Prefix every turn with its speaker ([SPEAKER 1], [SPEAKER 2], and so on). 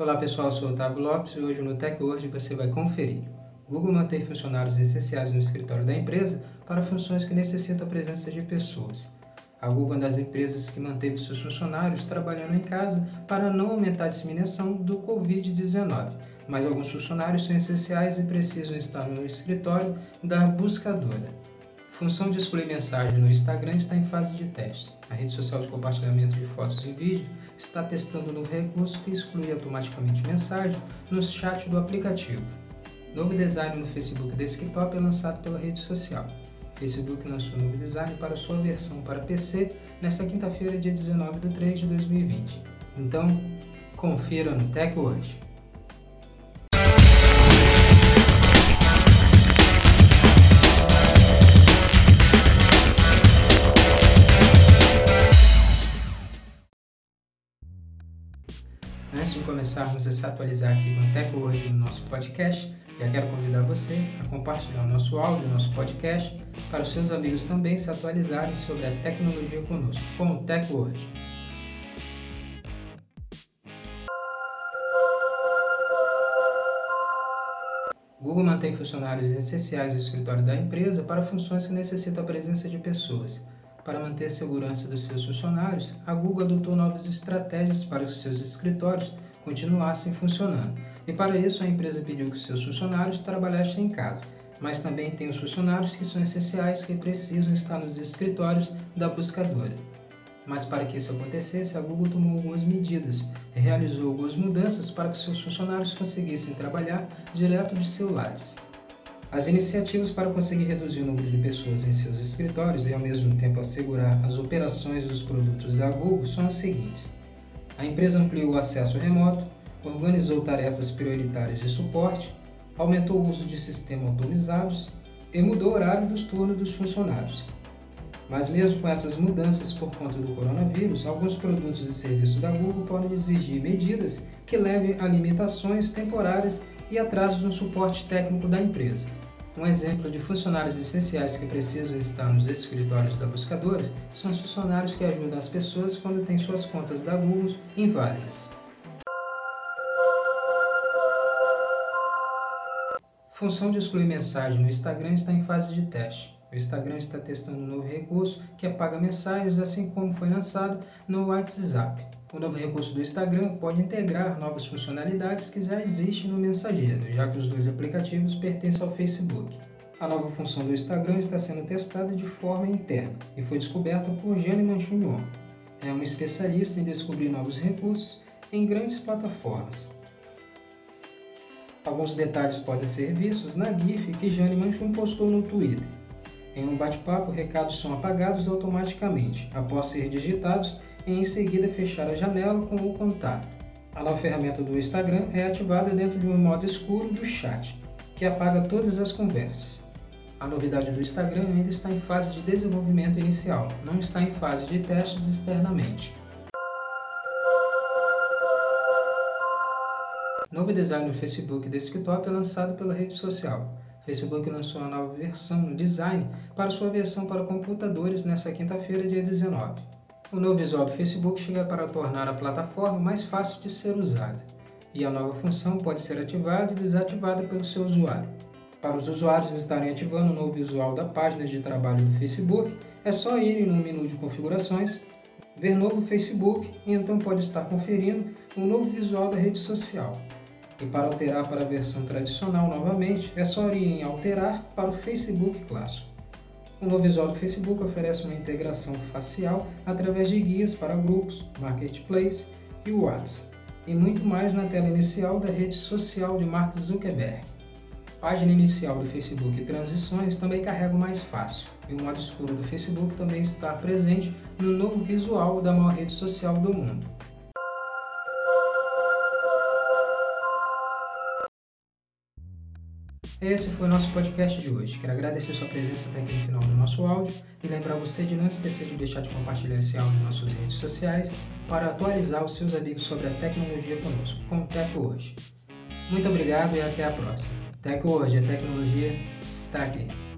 [SPEAKER 1] Olá pessoal, eu sou Otávio Lopes e hoje no TechWord você vai conferir. Google mantém funcionários essenciais no escritório da empresa para funções que necessitam a presença de pessoas. A Google é uma das empresas que manteve seus funcionários trabalhando em casa para não aumentar a disseminação do Covid-19, mas alguns funcionários são essenciais e precisam estar no escritório da buscadora. Função de excluir mensagem no Instagram está em fase de teste. A rede social de compartilhamento de fotos e vídeos está testando um recurso que exclui automaticamente mensagem no chat do aplicativo. Novo design no Facebook Desktop é lançado pela rede social. Facebook lançou novo design para sua versão para PC nesta quinta-feira, dia 19 de 3 de 2020. Então, confira no TechWord. Antes de começarmos a se atualizar aqui com o TechWord no nosso podcast, já quero convidar você a compartilhar o nosso áudio, o nosso podcast, para os seus amigos também se atualizarem sobre a tecnologia conosco, com o TechWord. Google mantém funcionários essenciais do escritório da empresa para funções que necessitam a presença de pessoas. Para manter a segurança dos seus funcionários, a Google adotou novas estratégias para que seus escritórios continuassem funcionando. E para isso, a empresa pediu que seus funcionários trabalhassem em casa, mas também tem os funcionários que são essenciais que precisam estar nos escritórios da buscadora. Mas para que isso acontecesse, a Google tomou algumas medidas e realizou algumas mudanças para que seus funcionários conseguissem trabalhar direto de seus lares. As iniciativas para conseguir reduzir o número de pessoas em seus escritórios e ao mesmo tempo assegurar as operações dos produtos da Google são as seguintes: a empresa ampliou o acesso remoto, organizou tarefas prioritárias de suporte, aumentou o uso de sistemas automatizados e mudou o horário dos turnos dos funcionários. Mas mesmo com essas mudanças por conta do coronavírus, alguns produtos e serviços da Google podem exigir medidas que levem a limitações temporárias e atrasos no suporte técnico da empresa. Um exemplo de funcionários essenciais que precisam estar nos escritórios da buscadora são os funcionários que ajudam as pessoas quando têm suas contas da Google inválidas. Função de excluir mensagem no Instagram está em fase de teste. O Instagram está testando um novo recurso que apaga mensagens, assim como foi lançado no WhatsApp. O novo recurso do Instagram pode integrar novas funcionalidades que já existem no mensageiro, já que os dois aplicativos pertencem ao Facebook. A nova função do Instagram está sendo testada de forma interna e foi descoberta por Jane Manchunion. É uma especialista em descobrir novos recursos em grandes plataformas. Alguns detalhes podem ser vistos na GIF que Jane Manchun postou no Twitter. Em um bate-papo, recados são apagados automaticamente após ser digitados e em seguida fechar a janela com o contato. A nova ferramenta do Instagram é ativada dentro de um modo escuro do chat, que apaga todas as conversas. A novidade do Instagram ainda está em fase de desenvolvimento inicial, não está em fase de testes externamente. Novo design no Facebook Desktop é lançado pela rede social. Facebook lançou uma nova versão no design para sua versão para computadores nesta quinta-feira, dia 19. O novo visual do Facebook chega para tornar a plataforma mais fácil de ser usada, e a nova função pode ser ativada e desativada pelo seu usuário. Para os usuários estarem ativando o novo visual da página de trabalho do Facebook, é só irem no menu de configurações, ver novo Facebook e então pode estar conferindo o novo visual da rede social. E para alterar para a versão tradicional novamente, é só ir em alterar para o Facebook clássico. O novo visual do Facebook oferece uma integração facial através de guias para grupos, marketplace e WhatsApp, e muito mais na tela inicial da rede social de Mark Zuckerberg. Página inicial do Facebook transições também carrega mais fácil, e o modo escuro do Facebook também está presente no novo visual da maior rede social do mundo. Esse foi o nosso podcast de hoje. Quero agradecer sua presença até aqui no final do nosso áudio e lembrar você de não esquecer de deixar de compartilhar esse áudio nas suas redes sociais para atualizar os seus amigos sobre a tecnologia conosco, com o Tec Hoje. Muito obrigado e até a próxima. Tec Hoje, a tecnologia está aqui.